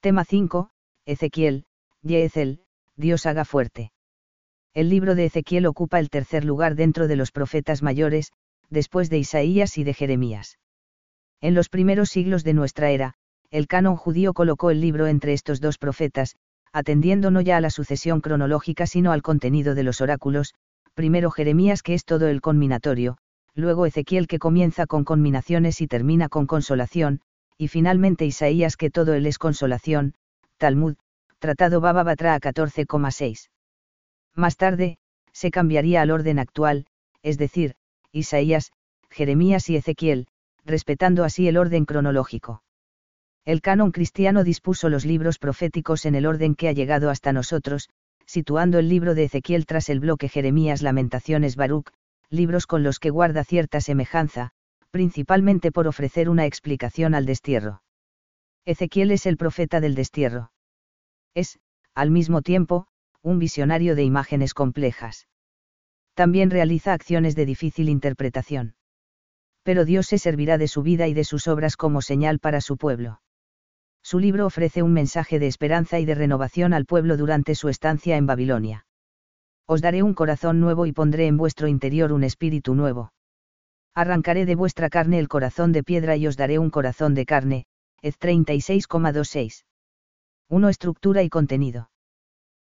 Tema 5, Ezequiel, Yezel, Dios haga fuerte. El libro de Ezequiel ocupa el tercer lugar dentro de los profetas mayores, después de Isaías y de Jeremías. En los primeros siglos de nuestra era, el canon judío colocó el libro entre estos dos profetas, atendiendo no ya a la sucesión cronológica sino al contenido de los oráculos, primero Jeremías que es todo el conminatorio, luego Ezequiel que comienza con conminaciones y termina con consolación, y finalmente Isaías que todo él es consolación, Talmud, Tratado Baba Batra 14,6. Más tarde, se cambiaría al orden actual, es decir, Isaías, Jeremías y Ezequiel, respetando así el orden cronológico. El canon cristiano dispuso los libros proféticos en el orden que ha llegado hasta nosotros, situando el libro de Ezequiel tras el bloque Jeremías Lamentaciones Baruch, libros con los que guarda cierta semejanza, principalmente por ofrecer una explicación al destierro. Ezequiel es el profeta del destierro. Es, al mismo tiempo, un visionario de imágenes complejas. También realiza acciones de difícil interpretación. Pero Dios se servirá de su vida y de sus obras como señal para su pueblo. Su libro ofrece un mensaje de esperanza y de renovación al pueblo durante su estancia en Babilonia. Os daré un corazón nuevo y pondré en vuestro interior un espíritu nuevo. Arrancaré de vuestra carne el corazón de piedra y os daré un corazón de carne, Ez 36,26. 1. Estructura y contenido.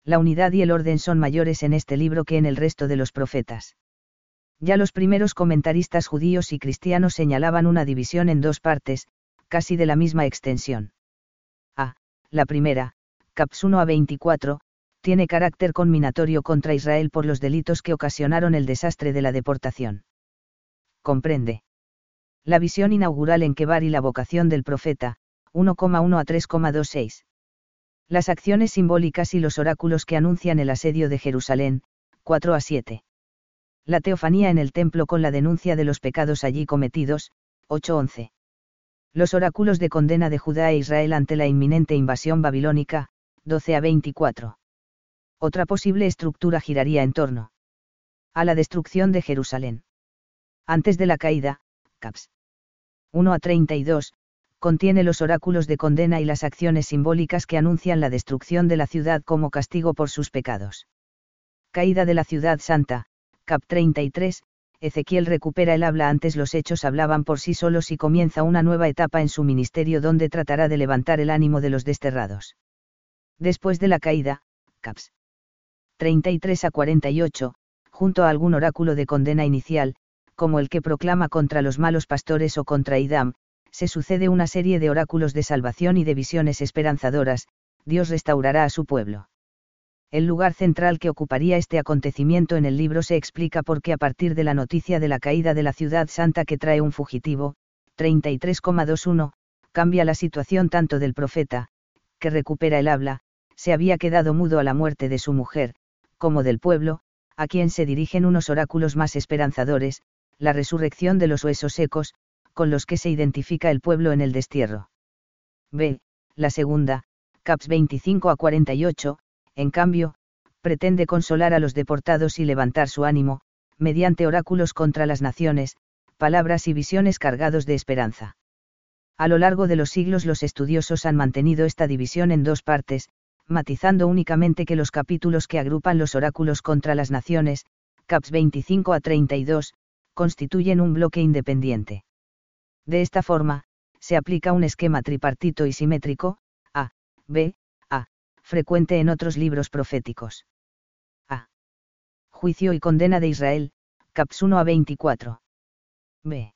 La unidad y el orden son mayores en este libro que en el resto de los profetas. Ya los primeros comentaristas judíos y cristianos señalaban una división en dos partes, casi de la misma extensión la primera, Caps 1 a 24, tiene carácter conminatorio contra Israel por los delitos que ocasionaron el desastre de la deportación. Comprende. La visión inaugural en Kebar y la vocación del profeta, 1,1 a 3,26. Las acciones simbólicas y los oráculos que anuncian el asedio de Jerusalén, 4 a 7. La teofanía en el templo con la denuncia de los pecados allí cometidos, 8-11 los oráculos de condena de Judá e Israel ante la inminente invasión babilónica, 12 a 24. Otra posible estructura giraría en torno a la destrucción de Jerusalén. Antes de la caída, Caps 1 a 32, contiene los oráculos de condena y las acciones simbólicas que anuncian la destrucción de la ciudad como castigo por sus pecados. Caída de la ciudad santa, Cap 33, Ezequiel recupera el habla antes los hechos hablaban por sí solos y comienza una nueva etapa en su ministerio donde tratará de levantar el ánimo de los desterrados. Después de la caída, Caps 33 a 48, junto a algún oráculo de condena inicial, como el que proclama contra los malos pastores o contra Idam, se sucede una serie de oráculos de salvación y de visiones esperanzadoras, Dios restaurará a su pueblo. El lugar central que ocuparía este acontecimiento en el libro se explica porque a partir de la noticia de la caída de la ciudad santa que trae un fugitivo, 33,21, cambia la situación tanto del profeta, que recupera el habla, se había quedado mudo a la muerte de su mujer, como del pueblo, a quien se dirigen unos oráculos más esperanzadores, la resurrección de los huesos secos, con los que se identifica el pueblo en el destierro. B. La segunda, Caps 25 a 48, en cambio, pretende consolar a los deportados y levantar su ánimo, mediante oráculos contra las naciones, palabras y visiones cargados de esperanza. A lo largo de los siglos los estudiosos han mantenido esta división en dos partes, matizando únicamente que los capítulos que agrupan los oráculos contra las naciones, caps 25 a 32, constituyen un bloque independiente. De esta forma, se aplica un esquema tripartito y simétrico, A, B, frecuente en otros libros proféticos. A. Juicio y condena de Israel, caps 1 a 24. B.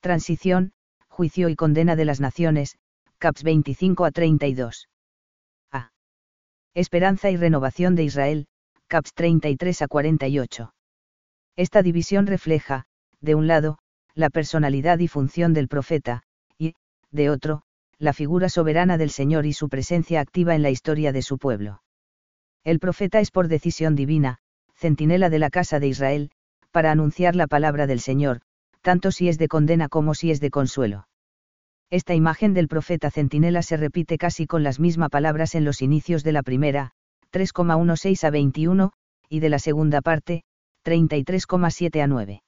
Transición, juicio y condena de las naciones, caps 25 a 32. A. Esperanza y renovación de Israel, caps 33 a 48. Esta división refleja, de un lado, la personalidad y función del profeta, y, de otro, la figura soberana del Señor y su presencia activa en la historia de su pueblo. El profeta es por decisión divina, centinela de la casa de Israel, para anunciar la palabra del Señor, tanto si es de condena como si es de consuelo. Esta imagen del profeta centinela se repite casi con las mismas palabras en los inicios de la primera, 3,16 a 21, y de la segunda parte, 33,7 a 9.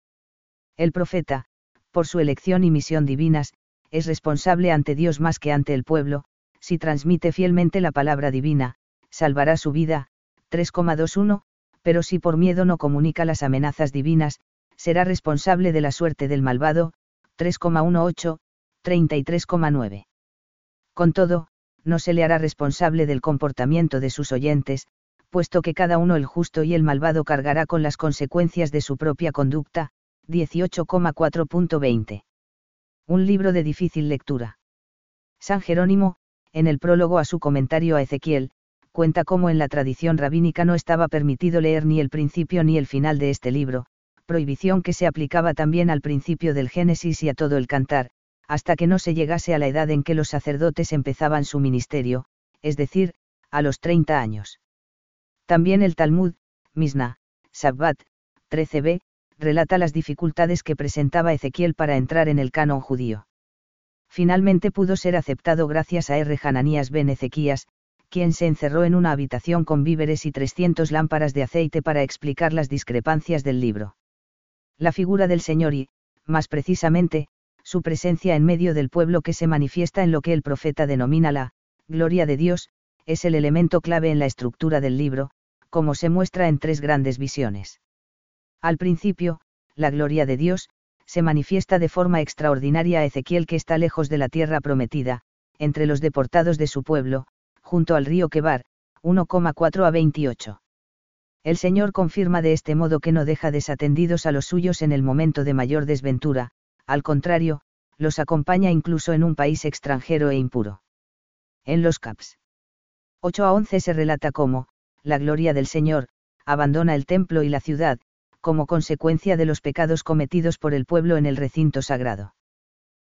El profeta, por su elección y misión divinas, es responsable ante Dios más que ante el pueblo, si transmite fielmente la palabra divina, salvará su vida, 3,21, pero si por miedo no comunica las amenazas divinas, será responsable de la suerte del malvado, 3,18, 33,9. Con todo, no se le hará responsable del comportamiento de sus oyentes, puesto que cada uno el justo y el malvado cargará con las consecuencias de su propia conducta, 18,4.20. Un libro de difícil lectura. San Jerónimo, en el prólogo a su comentario a Ezequiel, cuenta cómo en la tradición rabínica no estaba permitido leer ni el principio ni el final de este libro, prohibición que se aplicaba también al principio del Génesis y a todo el cantar, hasta que no se llegase a la edad en que los sacerdotes empezaban su ministerio, es decir, a los 30 años. También el Talmud, Misna, Sabbat, 13b, relata las dificultades que presentaba Ezequiel para entrar en el canon judío. Finalmente pudo ser aceptado gracias a R. Hananías ben Ezequías, quien se encerró en una habitación con víveres y 300 lámparas de aceite para explicar las discrepancias del libro. La figura del Señor y, más precisamente, su presencia en medio del pueblo que se manifiesta en lo que el profeta denomina la gloria de Dios, es el elemento clave en la estructura del libro, como se muestra en tres grandes visiones. Al principio, la gloria de Dios, se manifiesta de forma extraordinaria a Ezequiel que está lejos de la tierra prometida, entre los deportados de su pueblo, junto al río Quebar, 1,4 a 28. El Señor confirma de este modo que no deja desatendidos a los suyos en el momento de mayor desventura, al contrario, los acompaña incluso en un país extranjero e impuro. En los caps 8 a 11 se relata cómo, la gloria del Señor, abandona el templo y la ciudad, como consecuencia de los pecados cometidos por el pueblo en el recinto sagrado.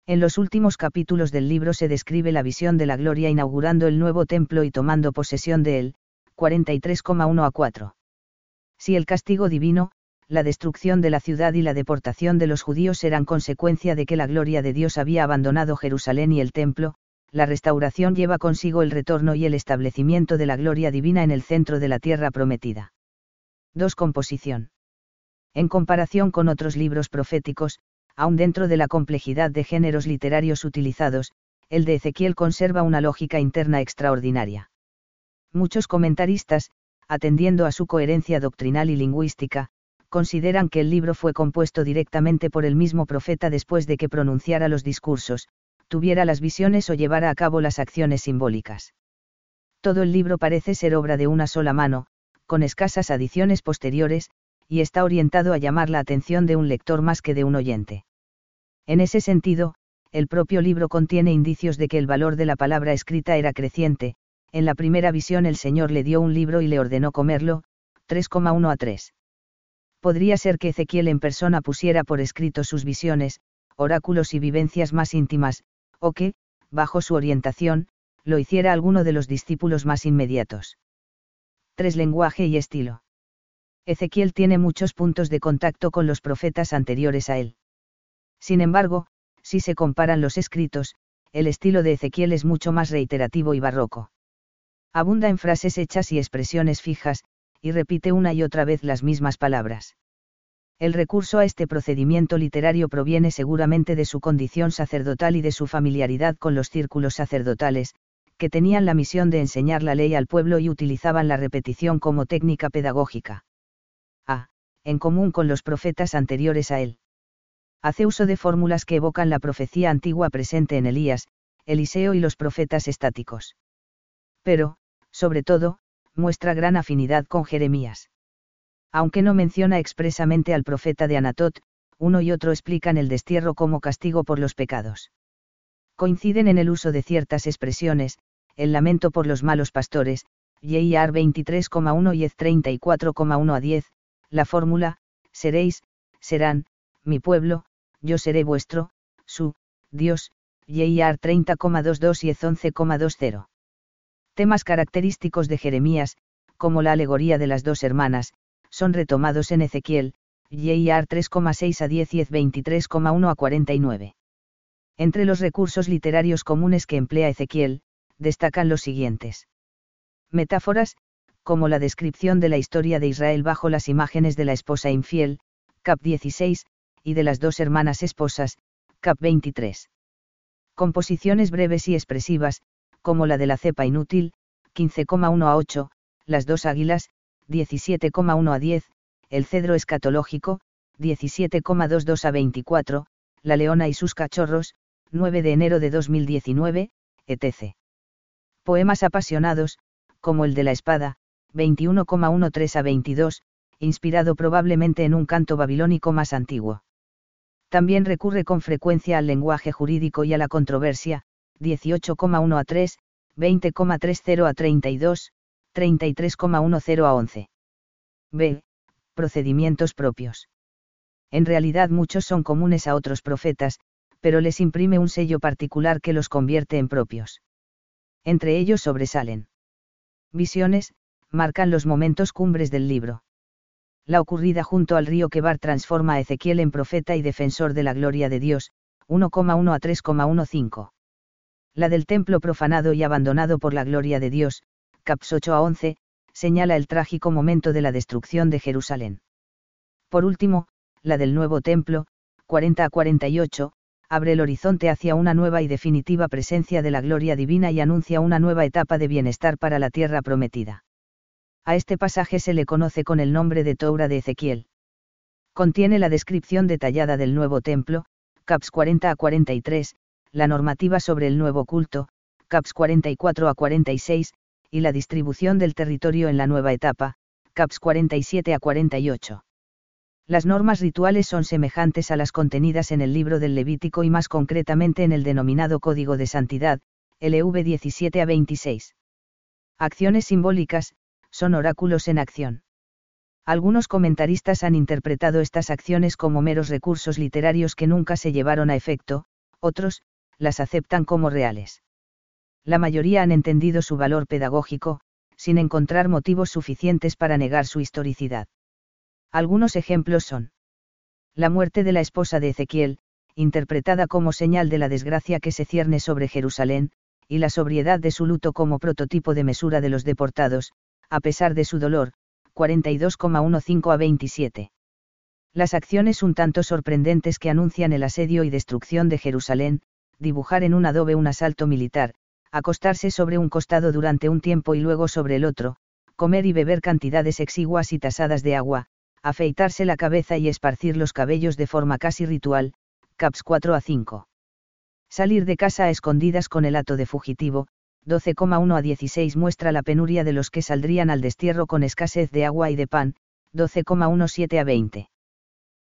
En los últimos capítulos del libro se describe la visión de la gloria inaugurando el nuevo templo y tomando posesión de él, 43,1 a 4. Si el castigo divino, la destrucción de la ciudad y la deportación de los judíos eran consecuencia de que la gloria de Dios había abandonado Jerusalén y el templo, la restauración lleva consigo el retorno y el establecimiento de la gloria divina en el centro de la tierra prometida. 2. Composición. En comparación con otros libros proféticos, aun dentro de la complejidad de géneros literarios utilizados, el de Ezequiel conserva una lógica interna extraordinaria. Muchos comentaristas, atendiendo a su coherencia doctrinal y lingüística, consideran que el libro fue compuesto directamente por el mismo profeta después de que pronunciara los discursos, tuviera las visiones o llevara a cabo las acciones simbólicas. Todo el libro parece ser obra de una sola mano, con escasas adiciones posteriores, y está orientado a llamar la atención de un lector más que de un oyente. En ese sentido, el propio libro contiene indicios de que el valor de la palabra escrita era creciente, en la primera visión el Señor le dio un libro y le ordenó comerlo, 3,1 a 3. Podría ser que Ezequiel en persona pusiera por escrito sus visiones, oráculos y vivencias más íntimas, o que, bajo su orientación, lo hiciera alguno de los discípulos más inmediatos. 3. Lenguaje y estilo. Ezequiel tiene muchos puntos de contacto con los profetas anteriores a él. Sin embargo, si se comparan los escritos, el estilo de Ezequiel es mucho más reiterativo y barroco. Abunda en frases hechas y expresiones fijas, y repite una y otra vez las mismas palabras. El recurso a este procedimiento literario proviene seguramente de su condición sacerdotal y de su familiaridad con los círculos sacerdotales, que tenían la misión de enseñar la ley al pueblo y utilizaban la repetición como técnica pedagógica en común con los profetas anteriores a él. Hace uso de fórmulas que evocan la profecía antigua presente en Elías, Eliseo y los profetas estáticos. Pero, sobre todo, muestra gran afinidad con Jeremías. Aunque no menciona expresamente al profeta de Anatot, uno y otro explican el destierro como castigo por los pecados. Coinciden en el uso de ciertas expresiones, el lamento por los malos pastores, Yeiar 23,1 y Ez 34,1 a 10, la fórmula, seréis, serán, mi pueblo, yo seré vuestro, su, Dios, Yeiar 30,22 y Ez 11,20. Temas característicos de Jeremías, como la alegoría de las dos hermanas, son retomados en Ezequiel, Yeiar 3,6 a 10 y Ez 23,1 a 49. Entre los recursos literarios comunes que emplea Ezequiel, destacan los siguientes. Metáforas, como la descripción de la historia de Israel bajo las imágenes de la esposa infiel, cap 16, y de las dos hermanas esposas, cap 23. Composiciones breves y expresivas, como la de la cepa inútil, 15,1 a 8, las dos águilas, 17,1 a 10, el cedro escatológico, 17,22 a 24, la leona y sus cachorros, 9 de enero de 2019, etc. Poemas apasionados, como el de la espada, 21,13 a 22, inspirado probablemente en un canto babilónico más antiguo. También recurre con frecuencia al lenguaje jurídico y a la controversia, 18,1 a 3, 20,30 a 32, 33,10 a 11. B. Procedimientos propios. En realidad muchos son comunes a otros profetas, pero les imprime un sello particular que los convierte en propios. Entre ellos sobresalen. Visiones, marcan los momentos cumbres del libro. La ocurrida junto al río Quebar transforma a Ezequiel en profeta y defensor de la gloria de Dios, 1,1 a 3,15. La del templo profanado y abandonado por la gloria de Dios, caps 8 a 11, señala el trágico momento de la destrucción de Jerusalén. Por último, la del nuevo templo, 40 a 48, abre el horizonte hacia una nueva y definitiva presencia de la gloria divina y anuncia una nueva etapa de bienestar para la tierra prometida. A este pasaje se le conoce con el nombre de Toura de Ezequiel. Contiene la descripción detallada del nuevo templo, caps 40 a 43, la normativa sobre el nuevo culto, caps 44 a 46, y la distribución del territorio en la nueva etapa, caps 47 a 48. Las normas rituales son semejantes a las contenidas en el libro del Levítico y más concretamente en el denominado Código de Santidad, LV 17 a 26. Acciones simbólicas, son oráculos en acción. Algunos comentaristas han interpretado estas acciones como meros recursos literarios que nunca se llevaron a efecto, otros, las aceptan como reales. La mayoría han entendido su valor pedagógico, sin encontrar motivos suficientes para negar su historicidad. Algunos ejemplos son. La muerte de la esposa de Ezequiel, interpretada como señal de la desgracia que se cierne sobre Jerusalén, y la sobriedad de su luto como prototipo de mesura de los deportados, a pesar de su dolor, 42,15 a 27. Las acciones un tanto sorprendentes que anuncian el asedio y destrucción de Jerusalén, dibujar en un adobe un asalto militar, acostarse sobre un costado durante un tiempo y luego sobre el otro, comer y beber cantidades exiguas y tasadas de agua, afeitarse la cabeza y esparcir los cabellos de forma casi ritual, caps 4 a 5. Salir de casa a escondidas con el hato de fugitivo, 12,1 a 16 muestra la penuria de los que saldrían al destierro con escasez de agua y de pan, 12,17 a 20.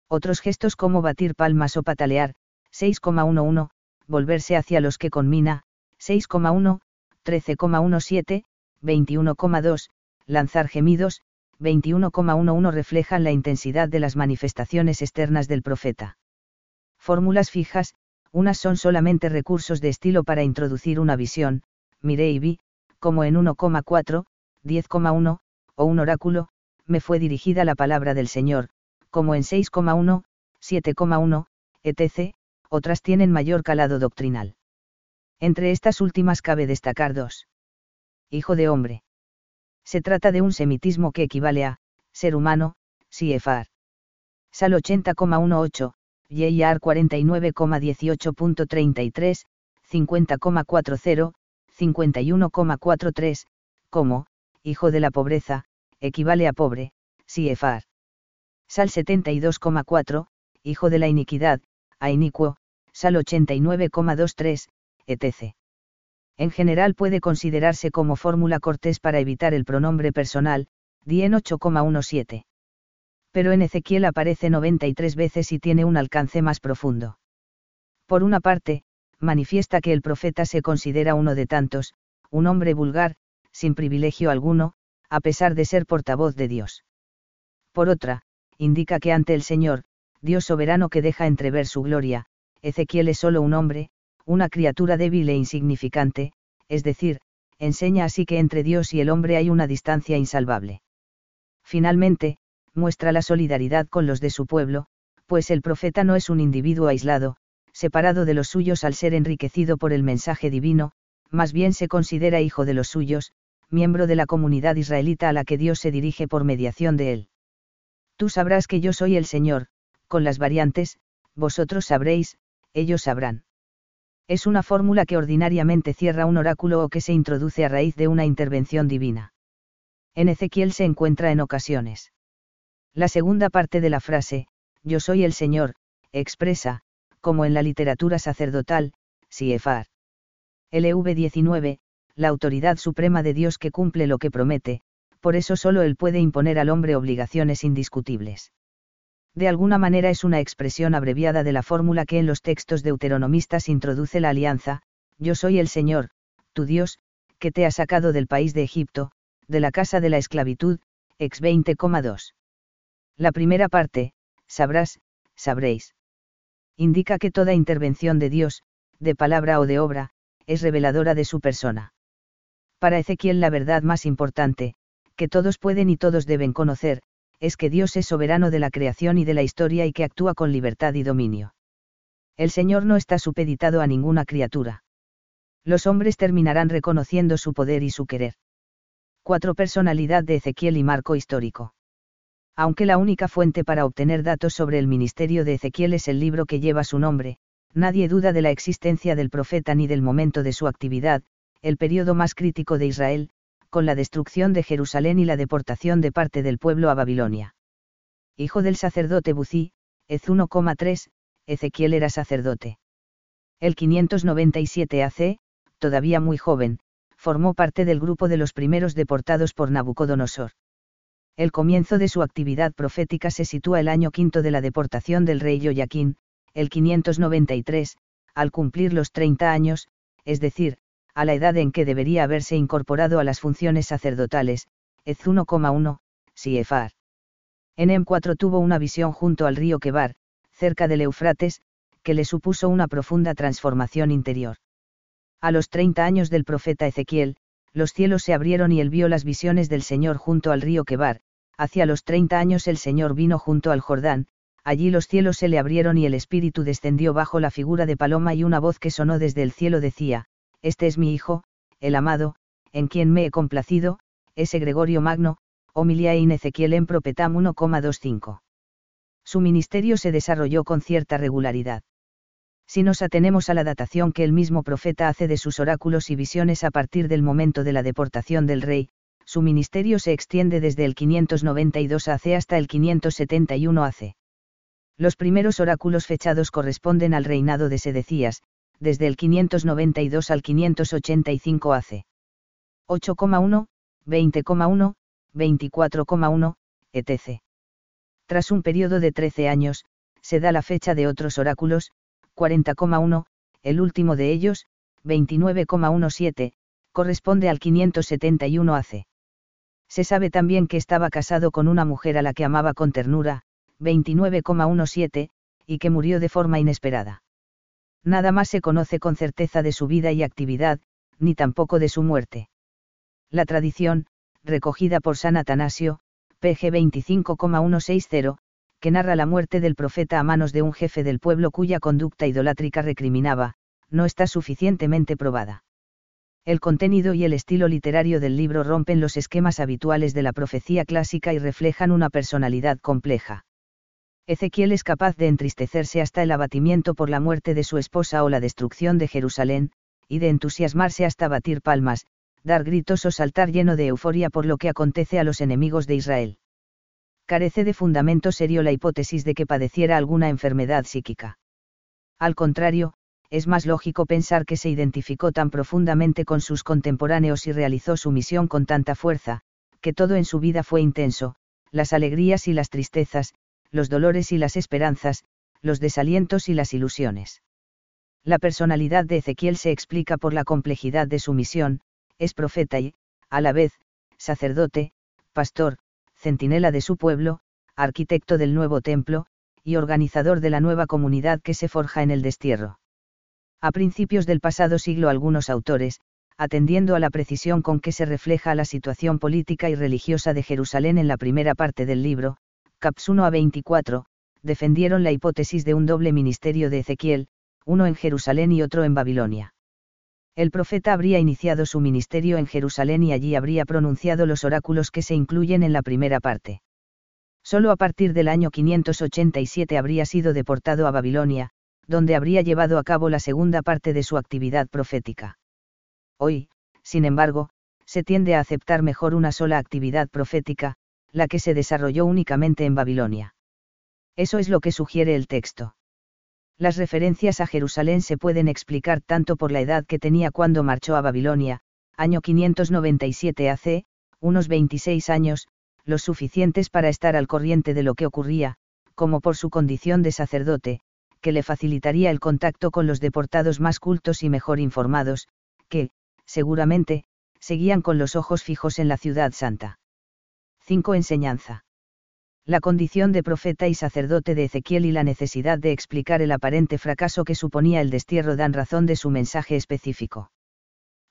Otros gestos como batir palmas o patalear, 6,11, volverse hacia los que conmina, 6,1, 13,17, 21,2, lanzar gemidos, 21,11 reflejan la intensidad de las manifestaciones externas del profeta. Fórmulas fijas, unas son solamente recursos de estilo para introducir una visión, mire y vi, como en 1,4, 10,1, o un oráculo, me fue dirigida la palabra del Señor, como en 6,1, 7,1, etc., otras tienen mayor calado doctrinal. Entre estas últimas cabe destacar dos. Hijo de hombre. Se trata de un semitismo que equivale a, ser humano, Siefar. Sal 80,18, Yeyar 49,18.33, 50,40, 51,43, como, hijo de la pobreza, equivale a pobre, Siefar. Sal 72,4, hijo de la iniquidad, a inicuo, Sal 89,23, en general puede considerarse como fórmula cortés para evitar el pronombre personal, Dien 8,17. Pero en Ezequiel aparece 93 veces y tiene un alcance más profundo. Por una parte, manifiesta que el profeta se considera uno de tantos, un hombre vulgar, sin privilegio alguno, a pesar de ser portavoz de Dios. Por otra, indica que ante el Señor, Dios soberano que deja entrever su gloria, Ezequiel es solo un hombre, una criatura débil e insignificante, es decir, enseña así que entre Dios y el hombre hay una distancia insalvable. Finalmente, muestra la solidaridad con los de su pueblo, pues el profeta no es un individuo aislado, separado de los suyos al ser enriquecido por el mensaje divino, más bien se considera hijo de los suyos, miembro de la comunidad israelita a la que Dios se dirige por mediación de él. Tú sabrás que yo soy el Señor, con las variantes, vosotros sabréis, ellos sabrán. Es una fórmula que ordinariamente cierra un oráculo o que se introduce a raíz de una intervención divina. En Ezequiel se encuentra en ocasiones. La segunda parte de la frase, Yo soy el Señor, expresa, como en la literatura sacerdotal, Siefar. LV 19, la autoridad suprema de Dios que cumple lo que promete, por eso solo Él puede imponer al hombre obligaciones indiscutibles de alguna manera es una expresión abreviada de la fórmula que en los textos deuteronomistas introduce la alianza, yo soy el Señor, tu Dios, que te ha sacado del país de Egipto, de la casa de la esclavitud, ex 20,2. La primera parte, sabrás, sabréis. Indica que toda intervención de Dios, de palabra o de obra, es reveladora de su persona. Para Ezequiel la verdad más importante, que todos pueden y todos deben conocer, es que Dios es soberano de la creación y de la historia y que actúa con libertad y dominio. El Señor no está supeditado a ninguna criatura. Los hombres terminarán reconociendo su poder y su querer. 4. Personalidad de Ezequiel y marco histórico. Aunque la única fuente para obtener datos sobre el ministerio de Ezequiel es el libro que lleva su nombre, nadie duda de la existencia del profeta ni del momento de su actividad, el periodo más crítico de Israel, con la destrucción de Jerusalén y la deportación de parte del pueblo a Babilonia. Hijo del sacerdote Bucí, Ez 1,3, Ezequiel era sacerdote. El 597 AC, todavía muy joven, formó parte del grupo de los primeros deportados por Nabucodonosor. El comienzo de su actividad profética se sitúa el año quinto de la deportación del rey Joaquín, el 593, al cumplir los 30 años, es decir, a la edad en que debería haberse incorporado a las funciones sacerdotales, Ez 1,1, Siefar. En M4 tuvo una visión junto al río Kebar, cerca del Eufrates, que le supuso una profunda transformación interior. A los 30 años del profeta Ezequiel, los cielos se abrieron y él vio las visiones del Señor junto al río Kebar, hacia los 30 años el Señor vino junto al Jordán, allí los cielos se le abrieron y el Espíritu descendió bajo la figura de paloma y una voz que sonó desde el cielo decía, este es mi Hijo, el amado, en quien me he complacido, ese Gregorio Magno, homilia in Ezequiel en Propetam 1,25. Su ministerio se desarrolló con cierta regularidad. Si nos atenemos a la datación que el mismo profeta hace de sus oráculos y visiones a partir del momento de la deportación del rey, su ministerio se extiende desde el 592 AC hasta el 571 AC. Los primeros oráculos fechados corresponden al reinado de Sedecías, desde el 592 al 585 AC. 8,1, 20,1, 24,1, etc. Tras un periodo de 13 años, se da la fecha de otros oráculos, 40,1, el último de ellos, 29,17, corresponde al 571 AC. Se sabe también que estaba casado con una mujer a la que amaba con ternura, 29,17, y que murió de forma inesperada nada más se conoce con certeza de su vida y actividad, ni tampoco de su muerte. La tradición, recogida por San Atanasio, pg 25,160, que narra la muerte del profeta a manos de un jefe del pueblo cuya conducta idolátrica recriminaba, no está suficientemente probada. El contenido y el estilo literario del libro rompen los esquemas habituales de la profecía clásica y reflejan una personalidad compleja. Ezequiel es capaz de entristecerse hasta el abatimiento por la muerte de su esposa o la destrucción de Jerusalén, y de entusiasmarse hasta batir palmas, dar gritos o saltar lleno de euforia por lo que acontece a los enemigos de Israel. Carece de fundamento serio la hipótesis de que padeciera alguna enfermedad psíquica. Al contrario, es más lógico pensar que se identificó tan profundamente con sus contemporáneos y realizó su misión con tanta fuerza, que todo en su vida fue intenso, las alegrías y las tristezas, los dolores y las esperanzas, los desalientos y las ilusiones. La personalidad de Ezequiel se explica por la complejidad de su misión, es profeta y, a la vez, sacerdote, pastor, centinela de su pueblo, arquitecto del nuevo templo, y organizador de la nueva comunidad que se forja en el destierro. A principios del pasado siglo algunos autores, atendiendo a la precisión con que se refleja la situación política y religiosa de Jerusalén en la primera parte del libro, Caps 1 a 24, defendieron la hipótesis de un doble ministerio de Ezequiel, uno en Jerusalén y otro en Babilonia. El profeta habría iniciado su ministerio en Jerusalén y allí habría pronunciado los oráculos que se incluyen en la primera parte. Solo a partir del año 587 habría sido deportado a Babilonia, donde habría llevado a cabo la segunda parte de su actividad profética. Hoy, sin embargo, se tiende a aceptar mejor una sola actividad profética, la que se desarrolló únicamente en Babilonia. Eso es lo que sugiere el texto. Las referencias a Jerusalén se pueden explicar tanto por la edad que tenía cuando marchó a Babilonia, año 597 AC, unos 26 años, los suficientes para estar al corriente de lo que ocurría, como por su condición de sacerdote, que le facilitaría el contacto con los deportados más cultos y mejor informados, que, seguramente, seguían con los ojos fijos en la ciudad santa. 5. Enseñanza la condición de profeta y sacerdote de Ezequiel y la necesidad de explicar el aparente fracaso que suponía el destierro dan razón de su mensaje específico.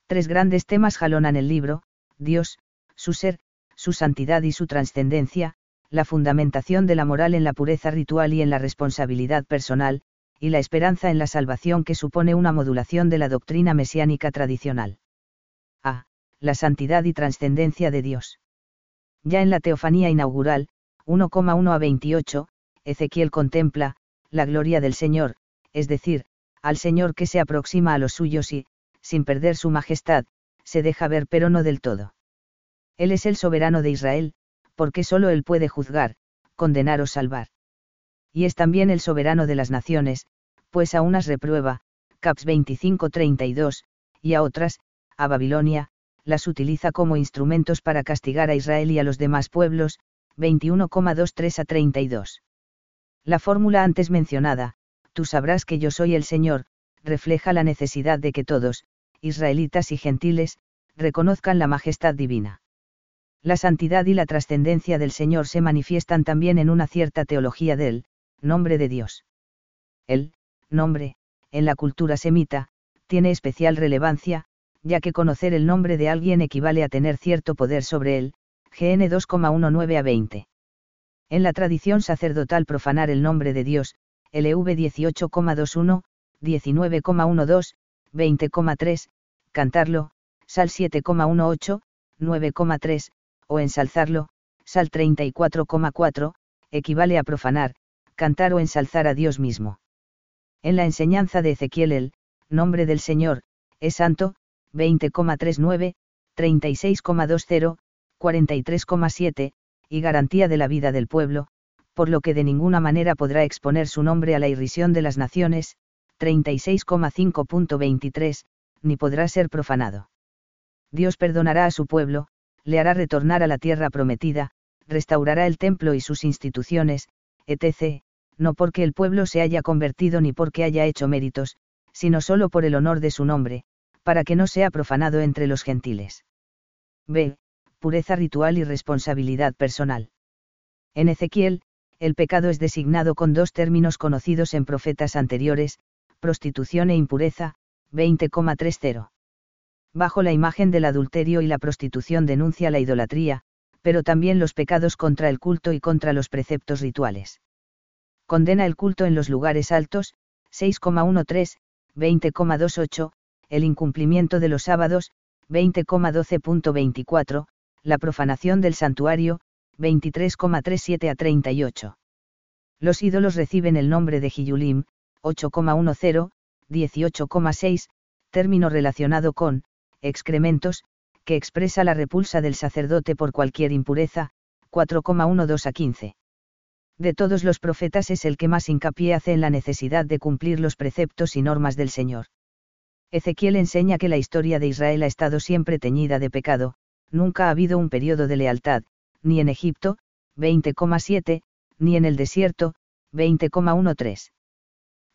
Tres grandes temas jalonan el libro, Dios, su ser, su santidad y su trascendencia, la fundamentación de la moral en la pureza ritual y en la responsabilidad personal, y la esperanza en la salvación que supone una modulación de la doctrina mesiánica tradicional. A. La santidad y trascendencia de Dios. Ya en la teofanía inaugural, 1,1 a 28, Ezequiel contempla, la gloria del Señor, es decir, al Señor que se aproxima a los suyos y, sin perder su majestad, se deja ver pero no del todo. Él es el soberano de Israel, porque solo Él puede juzgar, condenar o salvar. Y es también el soberano de las naciones, pues a unas reprueba, Caps 25-32, y a otras, a Babilonia, las utiliza como instrumentos para castigar a Israel y a los demás pueblos, 21,23 a 32. La fórmula antes mencionada, tú sabrás que yo soy el Señor, refleja la necesidad de que todos, israelitas y gentiles, reconozcan la majestad divina. La santidad y la trascendencia del Señor se manifiestan también en una cierta teología del nombre de Dios. El nombre, en la cultura semita, tiene especial relevancia, ya que conocer el nombre de alguien equivale a tener cierto poder sobre él, GN 2,19 a 20. En la tradición sacerdotal profanar el nombre de Dios, LV 18,21, 19,12, 20,3, cantarlo, Sal 7,18, 9,3, o ensalzarlo, Sal 34,4, equivale a profanar, cantar o ensalzar a Dios mismo. En la enseñanza de Ezequiel el nombre del Señor, es santo, 20,39, 36,20, 43,7, y garantía de la vida del pueblo, por lo que de ninguna manera podrá exponer su nombre a la irrisión de las naciones, 36,5.23, ni podrá ser profanado. Dios perdonará a su pueblo, le hará retornar a la tierra prometida, restaurará el templo y sus instituciones, etc., no porque el pueblo se haya convertido ni porque haya hecho méritos, sino solo por el honor de su nombre, para que no sea profanado entre los gentiles. B pureza ritual y responsabilidad personal. En Ezequiel, el pecado es designado con dos términos conocidos en profetas anteriores, prostitución e impureza, 20,30. Bajo la imagen del adulterio y la prostitución denuncia la idolatría, pero también los pecados contra el culto y contra los preceptos rituales. Condena el culto en los lugares altos, 6,13, 20,28, el incumplimiento de los sábados, 20,12.24, la profanación del santuario, 23,37 a 38. Los ídolos reciben el nombre de Giyulim, 8,10, 18,6, término relacionado con, excrementos, que expresa la repulsa del sacerdote por cualquier impureza, 4,12 a 15. De todos los profetas es el que más hincapié hace en la necesidad de cumplir los preceptos y normas del Señor. Ezequiel enseña que la historia de Israel ha estado siempre teñida de pecado, nunca ha habido un periodo de lealtad, ni en Egipto, 20,7, ni en el desierto, 20,13.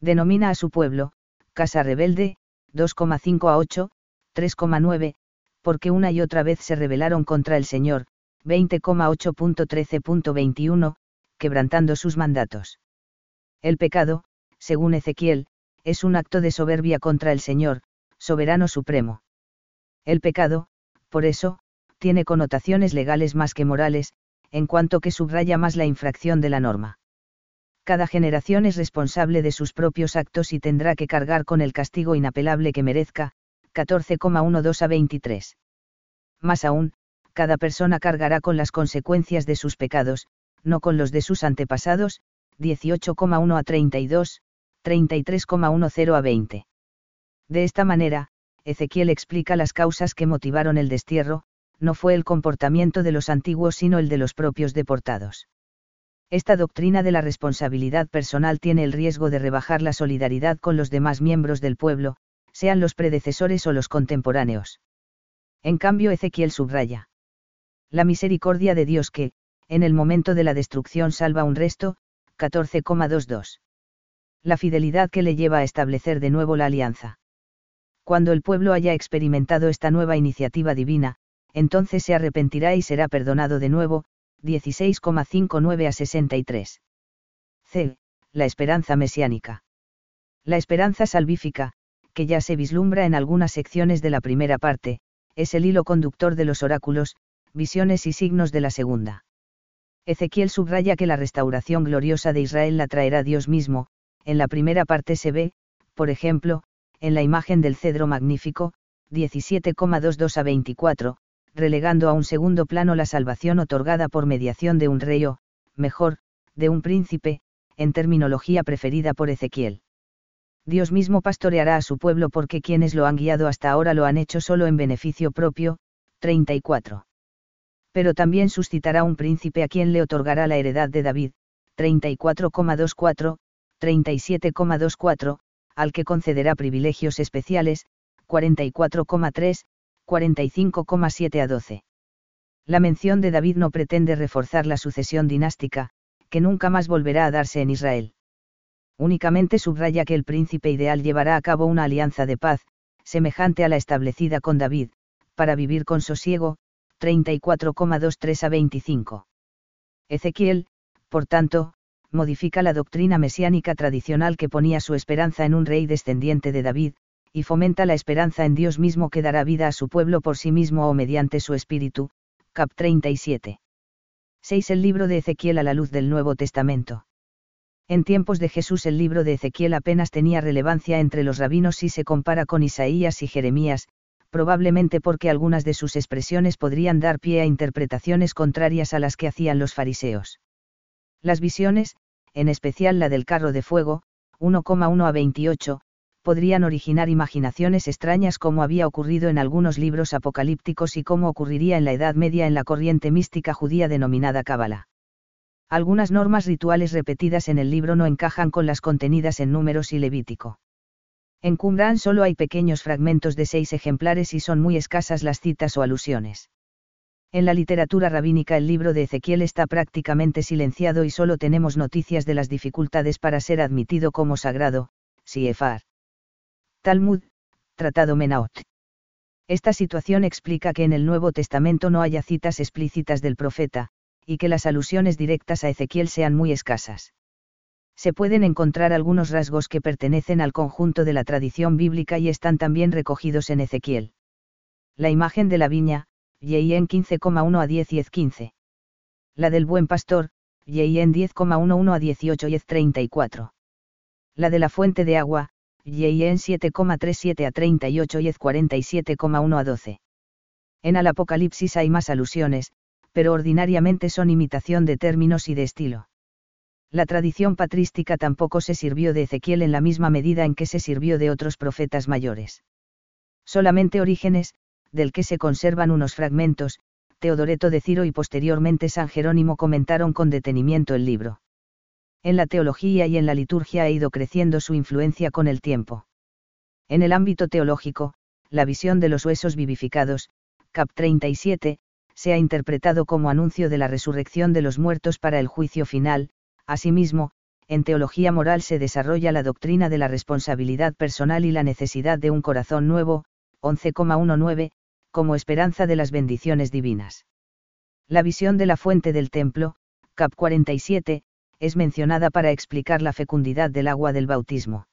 Denomina a su pueblo, casa rebelde, 2,5 a 8, 3,9, porque una y otra vez se rebelaron contra el Señor, 20,8.13.21, quebrantando sus mandatos. El pecado, según Ezequiel, es un acto de soberbia contra el Señor, soberano supremo. El pecado, por eso, tiene connotaciones legales más que morales, en cuanto que subraya más la infracción de la norma. Cada generación es responsable de sus propios actos y tendrá que cargar con el castigo inapelable que merezca, 14,12 a 23. Más aún, cada persona cargará con las consecuencias de sus pecados, no con los de sus antepasados, 18,1 a 32, 33,10 a 20. De esta manera, Ezequiel explica las causas que motivaron el destierro, no fue el comportamiento de los antiguos sino el de los propios deportados. Esta doctrina de la responsabilidad personal tiene el riesgo de rebajar la solidaridad con los demás miembros del pueblo, sean los predecesores o los contemporáneos. En cambio, Ezequiel subraya. La misericordia de Dios que, en el momento de la destrucción salva un resto, 14,22. La fidelidad que le lleva a establecer de nuevo la alianza. Cuando el pueblo haya experimentado esta nueva iniciativa divina, entonces se arrepentirá y será perdonado de nuevo, 16,59 a 63. C. La esperanza mesiánica. La esperanza salvífica, que ya se vislumbra en algunas secciones de la primera parte, es el hilo conductor de los oráculos, visiones y signos de la segunda. Ezequiel subraya que la restauración gloriosa de Israel la traerá Dios mismo, en la primera parte se ve, por ejemplo, en la imagen del cedro magnífico, 17,22 a 24, relegando a un segundo plano la salvación otorgada por mediación de un rey o, mejor, de un príncipe, en terminología preferida por Ezequiel. Dios mismo pastoreará a su pueblo porque quienes lo han guiado hasta ahora lo han hecho solo en beneficio propio, 34. Pero también suscitará un príncipe a quien le otorgará la heredad de David, 34,24, 37,24, al que concederá privilegios especiales, 44,3, 45,7 a 12. La mención de David no pretende reforzar la sucesión dinástica, que nunca más volverá a darse en Israel. Únicamente subraya que el príncipe ideal llevará a cabo una alianza de paz, semejante a la establecida con David, para vivir con sosiego, 34,23 a 25. Ezequiel, por tanto, modifica la doctrina mesiánica tradicional que ponía su esperanza en un rey descendiente de David, y fomenta la esperanza en Dios mismo que dará vida a su pueblo por sí mismo o mediante su espíritu. Cap 37. 6. El libro de Ezequiel a la luz del Nuevo Testamento. En tiempos de Jesús el libro de Ezequiel apenas tenía relevancia entre los rabinos si se compara con Isaías y Jeremías, probablemente porque algunas de sus expresiones podrían dar pie a interpretaciones contrarias a las que hacían los fariseos. Las visiones, en especial la del carro de fuego, 1,1 a 28, podrían originar imaginaciones extrañas como había ocurrido en algunos libros apocalípticos y como ocurriría en la Edad Media en la corriente mística judía denominada Cábala. Algunas normas rituales repetidas en el libro no encajan con las contenidas en Números y Levítico. En Qumran solo hay pequeños fragmentos de seis ejemplares y son muy escasas las citas o alusiones. En la literatura rabínica el libro de Ezequiel está prácticamente silenciado y solo tenemos noticias de las dificultades para ser admitido como sagrado, Siefar. Talmud, Tratado Menaot. Esta situación explica que en el Nuevo Testamento no haya citas explícitas del profeta, y que las alusiones directas a Ezequiel sean muy escasas. Se pueden encontrar algunos rasgos que pertenecen al conjunto de la tradición bíblica y están también recogidos en Ezequiel. La imagen de la viña, en 15,1 a 10 y 15. La del buen pastor, en 10,11 a 18 y 34. La de la fuente de agua, en 7,37 a 38 y 47,1 a 12. En el Apocalipsis hay más alusiones, pero ordinariamente son imitación de términos y de estilo. La tradición patrística tampoco se sirvió de Ezequiel en la misma medida en que se sirvió de otros profetas mayores. Solamente Orígenes, del que se conservan unos fragmentos, Teodoreto de Ciro y posteriormente San Jerónimo comentaron con detenimiento el libro. En la teología y en la liturgia ha ido creciendo su influencia con el tiempo. En el ámbito teológico, la visión de los huesos vivificados, cap 37, se ha interpretado como anuncio de la resurrección de los muertos para el juicio final, asimismo, en teología moral se desarrolla la doctrina de la responsabilidad personal y la necesidad de un corazón nuevo, 11,19, como esperanza de las bendiciones divinas. La visión de la fuente del templo, cap 47, es mencionada para explicar la fecundidad del agua del bautismo.